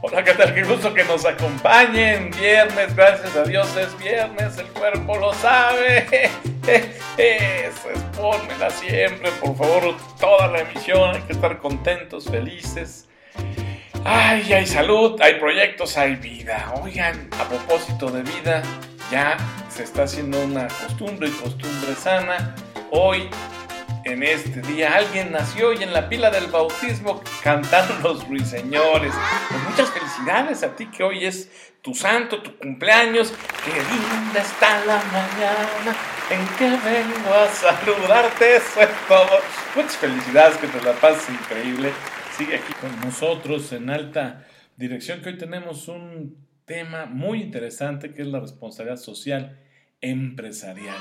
Hola, ¿qué tal? Qué gusto que nos acompañen. Viernes, gracias a Dios es viernes, el cuerpo lo sabe. Eso es, pónmela siempre, por favor, toda la emisión. Hay que estar contentos, felices. Ay, hay salud, hay proyectos, hay vida. Oigan, a propósito de vida, ya se está haciendo una costumbre y costumbre sana. Hoy en este día. Alguien nació y en la pila del bautismo cantaron los ruiseñores. Pues muchas felicidades a ti que hoy es tu santo, tu cumpleaños. Qué linda está la mañana en que vengo a saludarte. Eso es todo. Muchas felicidades, que te la pases increíble. Sigue aquí con nosotros en alta dirección, que hoy tenemos un tema muy interesante que es la responsabilidad social empresarial.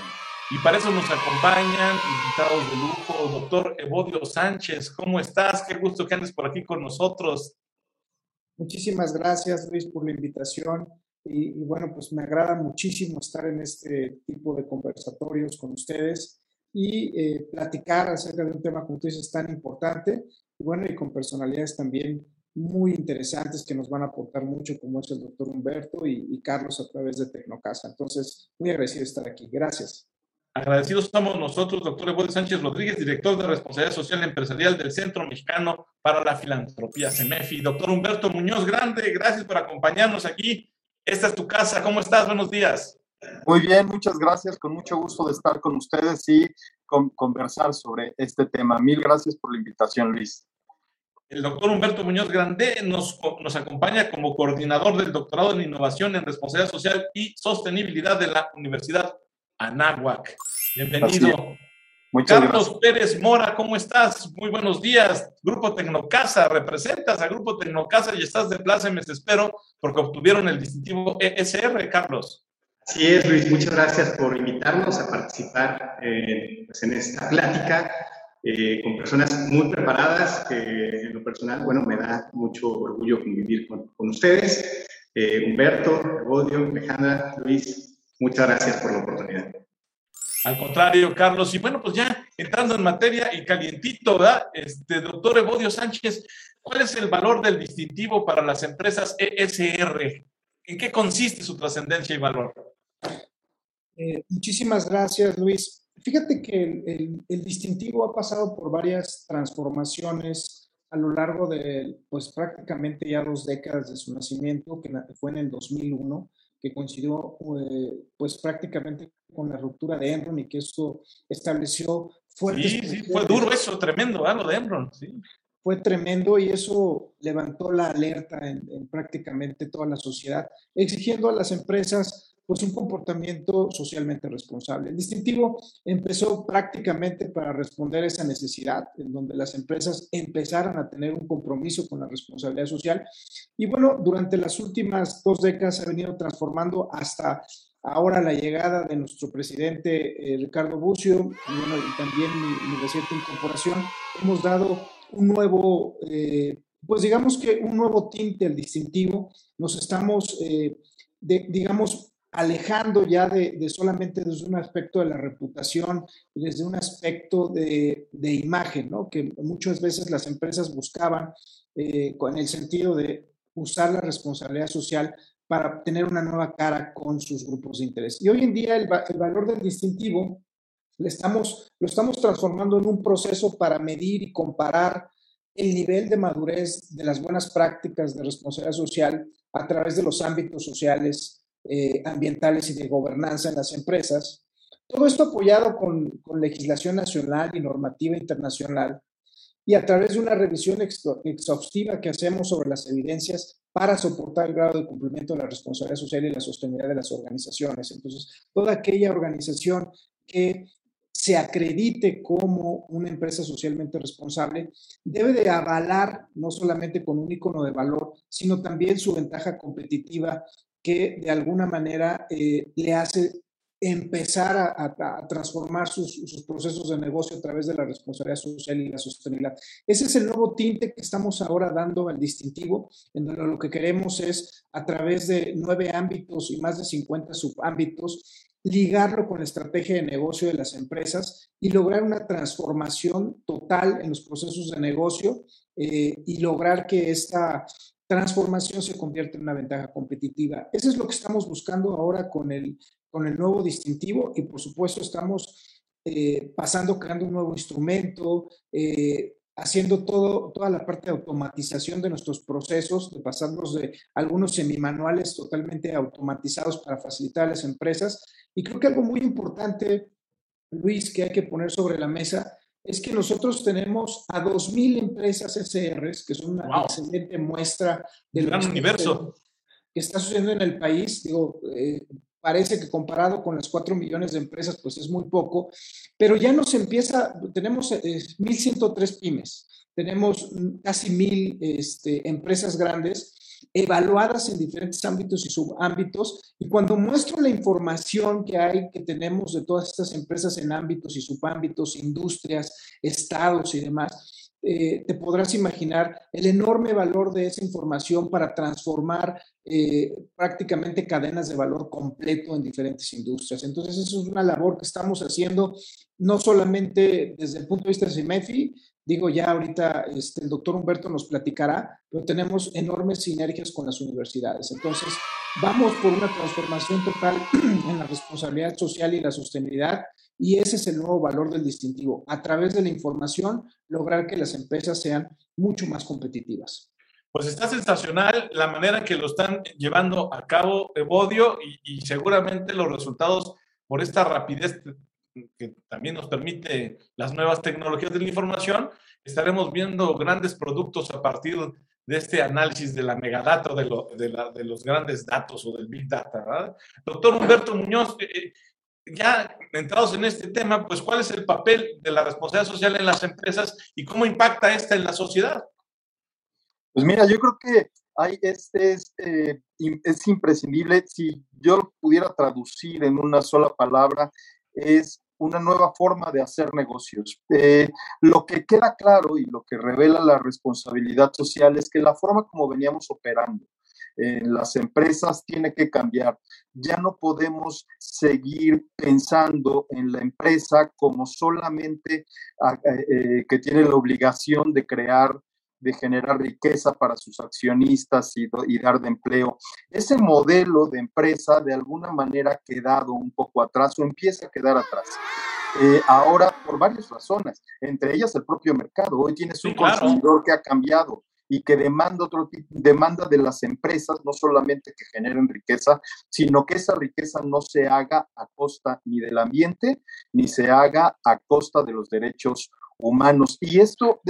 Y para eso nos acompañan invitados de lujo, doctor Evodio Sánchez. ¿Cómo estás? Qué gusto que andes por aquí con nosotros. Muchísimas gracias, Luis, por la invitación. Y, bueno, pues me agrada muchísimo estar en este tipo de conversatorios con ustedes y eh, platicar acerca de un tema, como tú dices, tan importante. Y bueno, y con personalidades también muy interesantes que nos van a aportar mucho, como es el doctor Humberto y, y Carlos a través de Tecnocasa. Entonces, muy agradecido de estar aquí. Gracias. Agradecidos estamos nosotros, doctor Evodio Sánchez Rodríguez, director de Responsabilidad Social Empresarial del Centro Mexicano para la Filantropía, CEMEFI. Doctor Humberto Muñoz Grande, gracias por acompañarnos aquí. Esta es tu casa. ¿Cómo estás? Buenos días. Muy bien, muchas gracias. Con mucho gusto de estar con ustedes y conversar sobre este tema. Mil gracias por la invitación, Luis. El doctor Humberto Muñoz Grande nos, nos acompaña como coordinador del doctorado en innovación en responsabilidad social y sostenibilidad de la Universidad Anáhuac. Bienvenido. Muchas Carlos Pérez Mora, ¿cómo estás? Muy buenos días. Grupo Tecnocasa, representas a Grupo Tecnocasa y estás de plaza, me espero, porque obtuvieron el distintivo ESR, Carlos. Así es, Luis, muchas gracias por invitarnos a participar eh, pues, en esta plática eh, con personas muy preparadas, que en lo personal, bueno, me da mucho orgullo convivir con, con ustedes. Eh, Humberto, Evodio, Alejandra, Luis, muchas gracias por la oportunidad. Al contrario, Carlos. Y bueno, pues ya entrando en materia y calientito, ¿verdad? Este, doctor Evodio Sánchez, ¿cuál es el valor del distintivo para las empresas ESR? ¿En qué consiste su trascendencia y valor? Eh, muchísimas gracias, Luis. Fíjate que el, distintivo ha pasado por varias transformaciones a lo largo de, pues prácticamente ya dos décadas de su nacimiento, que fue en el 2001 que coincidió eh, pues prácticamente con la ruptura de Enron y que eso estableció fuertes... Sí, sí, fue duro eso, tremendo, ¿eh? lo de Enron, sí. Fue tremendo y eso levantó la alerta en prácticamente toda la sociedad, exigiendo a las empresas pues un comportamiento socialmente responsable. El distintivo empezó prácticamente para responder a esa necesidad, en donde las empresas empezaron a tener un compromiso con la responsabilidad social. Y bueno, durante las últimas dos décadas se ha venido transformando hasta ahora la llegada de nuestro presidente eh, Ricardo Bucio y, bueno, y también mi, reciente incorporación. Hemos dado un nuevo, eh, pues digamos que un nuevo tinte al distintivo. Nos estamos, eh, digamos, alejando ya de, solamente desde un aspecto de la reputación, desde un aspecto de, imagen, ¿no? que muchas veces las empresas buscaban eh, con el sentido de usar la responsabilidad social para tener una nueva cara con sus grupos de interés. Y hoy en día el, valor del distintivo le estamos, lo estamos transformando en un proceso para medir y comparar el nivel de madurez de las buenas prácticas de responsabilidad social a través de los ámbitos sociales, eh, ambientales y de gobernanza en las empresas. Todo esto apoyado con, con, legislación nacional y normativa internacional y a través de una revisión exhaustiva que hacemos sobre las evidencias para soportar el grado de cumplimiento de la responsabilidad social y la sostenibilidad de las organizaciones. Entonces, toda aquella organización que se acredite como una empresa socialmente responsable, debe de avalar no solamente con un icono de valor, sino también su ventaja competitiva que de alguna manera eh, le hace empezar a, transformar sus, procesos de negocio a través de la responsabilidad social y la sostenibilidad. Ese es el nuevo tinte que estamos ahora dando al distintivo, en donde lo que queremos es, a través de nueve ámbitos y más de 50 subámbitos, ligarlo con la estrategia de negocio de las empresas y lograr una transformación total en los procesos de negocio eh, y lograr que esta transformación se convierte en una ventaja competitiva. Eso es lo que estamos buscando ahora con el, con el nuevo distintivo y por supuesto estamos eh, pasando, creando un nuevo instrumento, eh, haciendo todo, toda la parte de automatización de nuestros procesos, de pasarnos de algunos semimanuales totalmente automatizados para facilitar a las empresas. Y creo que algo muy importante, Luis, que hay que poner sobre la mesa es que nosotros tenemos a 2.000 empresas SRs, que son una excelente muestra del gran universo que está sucediendo en el país. Digo, eh, parece que comparado con las 4 millones de empresas, pues es muy poco, pero ya nos empieza, tenemos 1.103 eh, pymes, tenemos casi 1.000 este, empresas grandes evaluadas en diferentes ámbitos y subámbitos. Y cuando muestro la información que hay, que tenemos de todas estas empresas en ámbitos y subámbitos, industrias, estados y demás, eh, te podrás imaginar el enorme valor de esa información para transformar eh, prácticamente cadenas de valor completo en diferentes industrias. Entonces, eso es una labor que estamos haciendo no solamente desde el punto de vista de CIMEFI, Digo, ya ahorita este, el doctor Humberto nos platicará, pero tenemos enormes sinergias con las universidades. Entonces, vamos por una transformación total en la responsabilidad social y la sostenibilidad. Y ese es el nuevo valor del distintivo. A través de la información, lograr que las empresas sean mucho más competitivas. Pues está sensacional la manera en que lo están llevando a cabo Evodio y, y seguramente los resultados por esta rapidez que también nos permite las nuevas tecnologías de la información, estaremos viendo grandes productos a partir de este análisis de la megadata o de, de, los grandes datos o del big data. Doctor Humberto Muñoz, eh, eh, ya entrados en este tema, pues ¿cuál es el papel de la responsabilidad social en las empresas y cómo impacta esta en la sociedad? Pues mira, yo creo que hay, es, es, eh, es imprescindible, si yo pudiera traducir en una sola palabra, es una nueva forma de hacer negocios. Eh, lo que queda claro y lo que revela la responsabilidad social es que la forma como veníamos operando en las empresas tiene que cambiar. Ya no podemos seguir pensando en la empresa como solamente ah, eh, eh, que tiene la obligación de crear de generar riqueza para sus accionistas y, y, dar de empleo. Ese modelo de empresa de alguna manera ha quedado un poco atrás o empieza a quedar atrás. Eh, ahora, por varias razones, entre ellas el propio mercado. Hoy tienes un consumidor que ha cambiado y que demanda otro tipo, demanda de las empresas, no solamente que generen riqueza, sino que esa riqueza no se haga a costa ni del ambiente, ni se haga a costa de los derechos humanos. Y esto,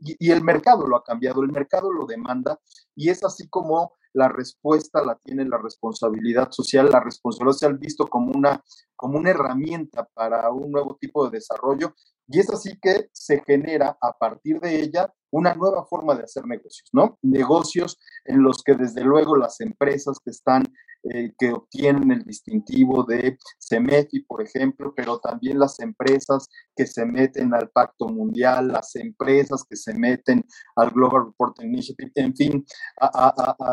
y el mercado lo ha cambiado, el mercado lo demanda, y es así como la respuesta la tiene la responsabilidad social, la responsabilidad social visto como una, como una herramienta para un nuevo tipo de desarrollo, y es así que se genera a partir de ella una nueva forma de hacer negocios, ¿no? Negocios en los que desde luego las empresas que están, eh, que obtienen el distintivo de CEMEFI, por ejemplo, pero también las empresas que se meten al Pacto Mundial, las empresas que se meten al Global Reporting Initiative, en fin,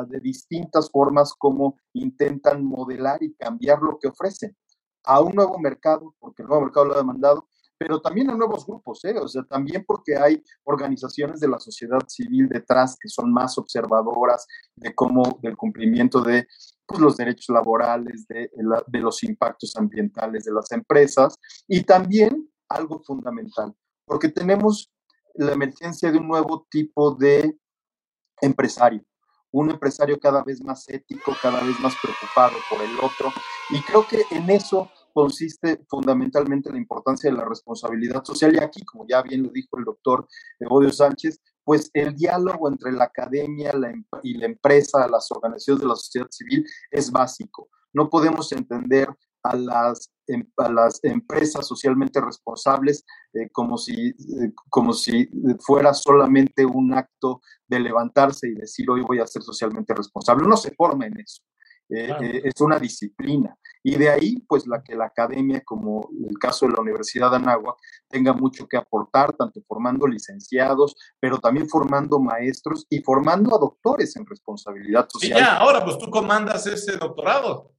de distintas formas como intentan modelar y cambiar lo que ofrecen a un nuevo mercado, porque el nuevo mercado lo ha demandado, pero también a nuevos grupos, ¿eh? o sea, también porque hay organizaciones de la sociedad civil detrás que son más observadoras de cómo, del cumplimiento de pues, los derechos laborales, de, de los impactos ambientales de las empresas y también algo fundamental, porque tenemos la emergencia de un nuevo tipo de empresario, un empresario cada vez más ético, cada vez más preocupado por el otro. Y creo que en eso consiste fundamentalmente la importancia de la responsabilidad social. Y aquí, como ya bien lo dijo el doctor Evodio Sánchez, pues el diálogo entre la academia y la empresa, las organizaciones de la sociedad civil es básico. No podemos entender a las, em, a las empresas socialmente responsables eh, como, si, eh, como si fuera solamente un acto de levantarse y decir hoy voy a ser socialmente responsable. No se forma en eso. Eh, eh, es una disciplina. Y de ahí, pues, la que la academia, como el caso de la Universidad de Anáhuac, tenga mucho que aportar, tanto formando licenciados, pero también formando maestros y formando a doctores en responsabilidad social. Y ya, ahora, pues tú comandas ese doctorado.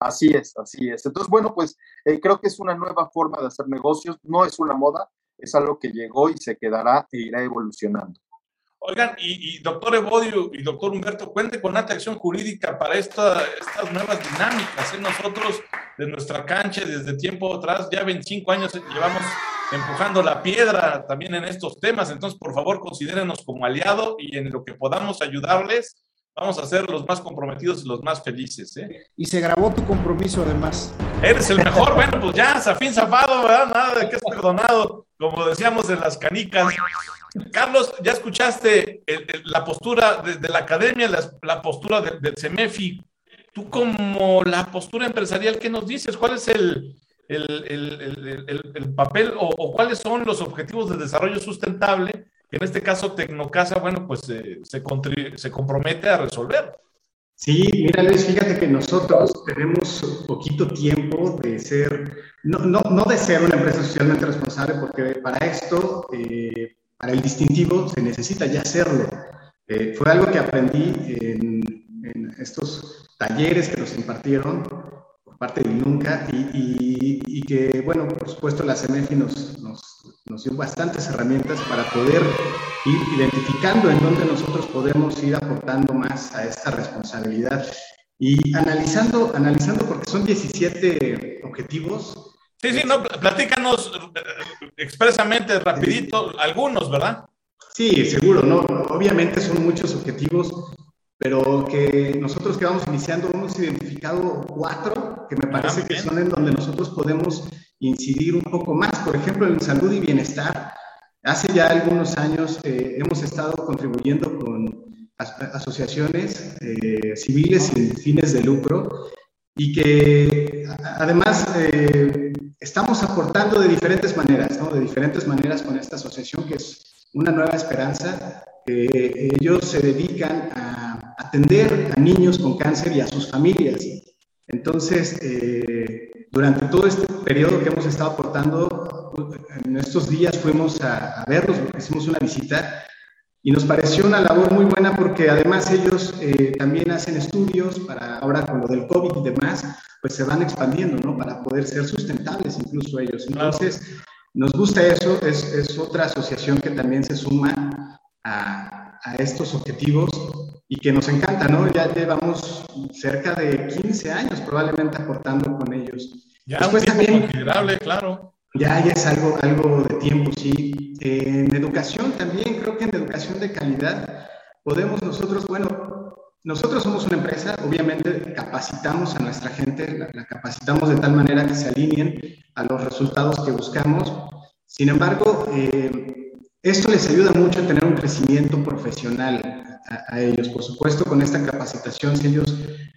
Así es, así es. Entonces, bueno, pues eh, creo que es una nueva forma de hacer negocios, no es una moda, es algo que llegó y se quedará e irá evolucionando. Oigan, y, doctor Evodio y doctor Humberto, cuente con alta acción jurídica para esta, estas nuevas dinámicas. ¿eh? Nosotros, de nuestra cancha, desde tiempo atrás, ya 25 años llevamos empujando la piedra también en estos temas. Entonces, por favor, considérenos como aliado y en lo que podamos ayudarles, vamos a ser los más comprometidos y los más felices. ¿eh? Y se grabó tu compromiso además. Eres el mejor, bueno, pues ya, Zafín zafado, ¿verdad? Nada de que es perdonado, como decíamos en las canicas. Carlos, ya escuchaste la postura de, la academia, la, postura del CEMEFI. Tú como la postura empresarial, ¿qué nos dices? ¿Cuál es el, el, papel o, cuáles son los objetivos de desarrollo sustentable que en este caso Tecnocasa, bueno, pues se, se compromete a resolver? Sí, mira Luis, fíjate que nosotros tenemos poquito tiempo de ser, no, no, no de ser una empresa socialmente responsable, porque para esto eh, para el distintivo se necesita ya hacerlo. Eh, fue algo que aprendí en, estos talleres que nos impartieron por parte de Nunca y, y, que, bueno, por supuesto la CMF nos, nos, nos, dio bastantes herramientas para poder ir identificando en dónde nosotros podemos ir aportando más a esta responsabilidad. Y analizando, analizando porque son 17 objetivos, Sí, sí, no, platícanos eh, expresamente, rapidito, algunos, ¿verdad? Sí, seguro, ¿no? Obviamente son muchos objetivos, pero que nosotros que vamos iniciando hemos identificado cuatro que me parece ah, que son en donde nosotros podemos incidir un poco más. Por ejemplo, en salud y bienestar. Hace ya algunos años eh, hemos estado contribuyendo con asociaciones eh, civiles sin fines de lucro y que además eh, estamos aportando de diferentes maneras, ¿no? de diferentes maneras con esta asociación que es una nueva esperanza. ellos se dedican a atender a niños con cáncer y a sus familias. Entonces, eh, durante todo este periodo que hemos estado aportando, en estos días fuimos a, a verlos, hicimos una visita y nos pareció una labor muy buena porque además ellos eh, también hacen estudios para ahora con lo del COVID y demás, pues se van expandiendo, ¿no? Para poder ser sustentables incluso ellos. Entonces, nos gusta eso, es, es otra asociación que también se suma a, a, estos objetivos y que nos encanta, ¿no? Ya llevamos cerca de 15 años probablemente aportando con ellos. Ya Después un tiempo también, considerable, claro. Ya, ya es algo, algo de tiempo, sí. en educación también, creo que en educación de calidad podemos nosotros, bueno, nosotros somos una empresa, obviamente capacitamos a nuestra gente, la, capacitamos de tal manera que se alineen a los resultados que buscamos. Sin embargo, eh, esto les ayuda mucho a tener un crecimiento profesional a, ellos. Por supuesto, con esta capacitación, si ellos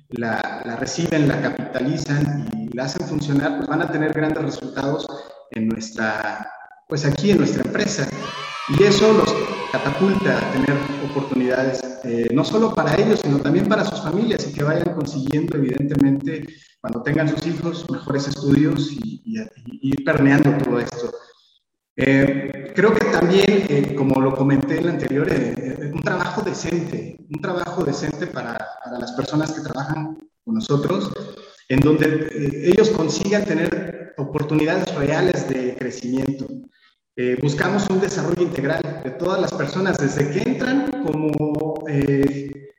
la, la, reciben, la capitalizan y la hacen funcionar, pues van a tener grandes resultados en nuestra, pues aquí en nuestra empresa. Y eso los catapulta a tener oportunidades, eh, no solo para ellos, sino también para sus familias y que vayan consiguiendo, evidentemente, cuando tengan sus hijos, mejores estudios y, ir permeando todo esto. Eh, creo que también, eh, como lo comenté en el anterior, un trabajo decente, un trabajo decente para, para, las personas que trabajan con nosotros, en donde ellos consigan tener oportunidades reales de crecimiento. Eh, buscamos un desarrollo integral de todas las personas, desde que entran como eh,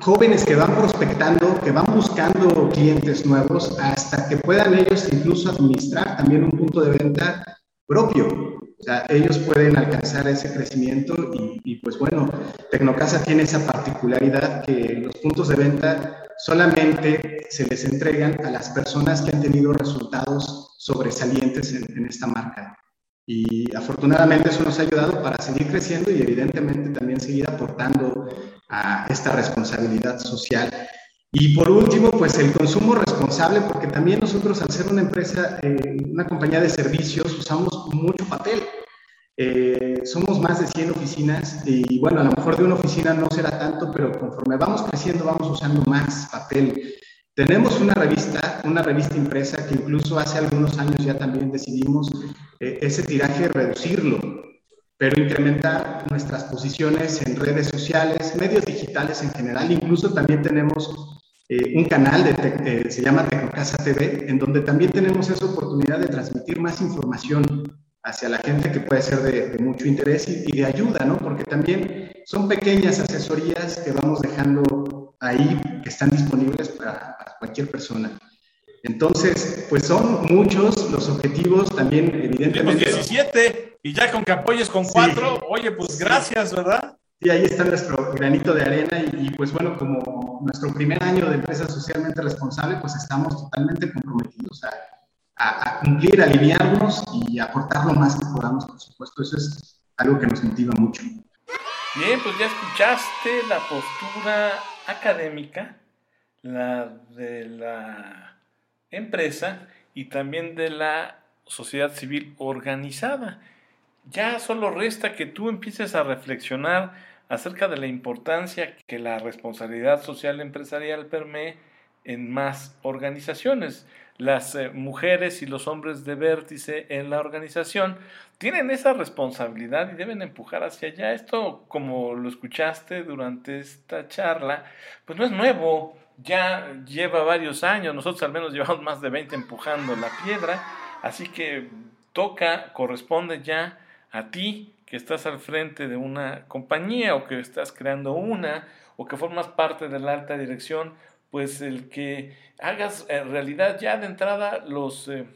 jóvenes que van prospectando, que van buscando clientes nuevos, hasta que puedan ellos incluso administrar también un punto de venta propio. O sea, ellos pueden alcanzar ese crecimiento y, y, pues bueno, Tecnocasa tiene esa particularidad que los puntos de venta solamente se les entregan a las personas que han tenido resultados sobresalientes en, esta marca. Y afortunadamente eso nos ha ayudado para seguir creciendo y evidentemente también seguir aportando a esta responsabilidad social. Y por último, pues el consumo responsable, porque también nosotros al ser una empresa, eh, una compañía de servicios, usamos mucho papel. Eh, somos más de 100 oficinas y bueno, a lo mejor de una oficina no será tanto, pero conforme vamos creciendo vamos usando más papel. Tenemos una revista, una revista impresa que incluso hace algunos años ya también decidimos eh, ese tiraje reducirlo, pero incrementar nuestras posiciones en redes sociales, medios digitales en general. Incluso también tenemos eh, un canal de se llama Tecnocasa TV, en donde también tenemos esa oportunidad de transmitir más información hacia la gente que puede ser de, mucho interés y, de ayuda, ¿no? Porque también son pequeñas asesorías que vamos dejando ahí, que están disponibles para, cualquier persona. Entonces, pues son muchos los objetivos también, evidentemente. 17 y ya con que apoyes con cuatro, oye, pues gracias, ¿verdad? Sí, ahí está nuestro granito de arena y, pues bueno, como nuestro primer año de empresa socialmente responsable, pues estamos totalmente comprometidos a, a, cumplir, aliviarnos y aportar lo más que podamos, por supuesto. Eso es algo que nos motiva mucho. Bien, pues ya escuchaste la postura académica, la de la empresa y también de la sociedad civil organizada. Ya solo resta que tú empieces a reflexionar acerca de la importancia que la responsabilidad social empresarial permee en más organizaciones las eh, mujeres y los hombres de vértice en la organización tienen esa responsabilidad y deben empujar hacia allá. Esto, como lo escuchaste durante esta charla, pues no es nuevo, ya lleva varios años, nosotros al menos llevamos más de 20 empujando la piedra, así que toca, corresponde ya a ti que estás al frente de una compañía o que estás creando una o que formas parte de la alta dirección, pues el que hagas en realidad ya de entrada los eh,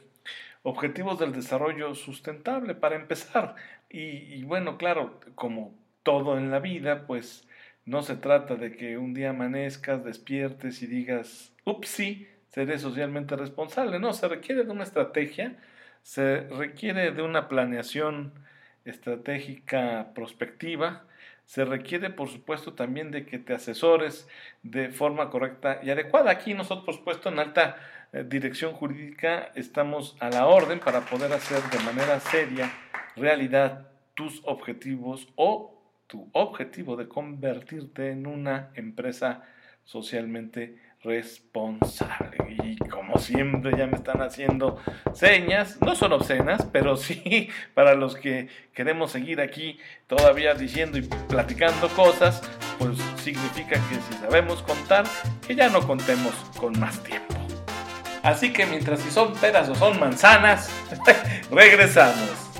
objetivos del desarrollo sustentable para empezar. Y, bueno, claro, como todo en la vida, pues no se trata de que un día amanezcas, despiertes y digas, ups, sí, seré socialmente responsable. No, se requiere de una estrategia, se requiere de una planeación estratégica prospectiva, se requiere, por supuesto, también de que te asesores de forma correcta y adecuada. Aquí nosotros, por supuesto, en alta eh, dirección jurídica estamos a la orden para poder hacer de manera seria realidad tus objetivos o tu objetivo de convertirte en una empresa socialmente responsable. Y como siempre ya me están haciendo señas, no son obscenas, pero sí para los que queremos seguir aquí todavía diciendo y platicando cosas, pues significa que si sabemos contar, que ya no contemos con más tiempo. Así que mientras si son peras o son manzanas, regresamos.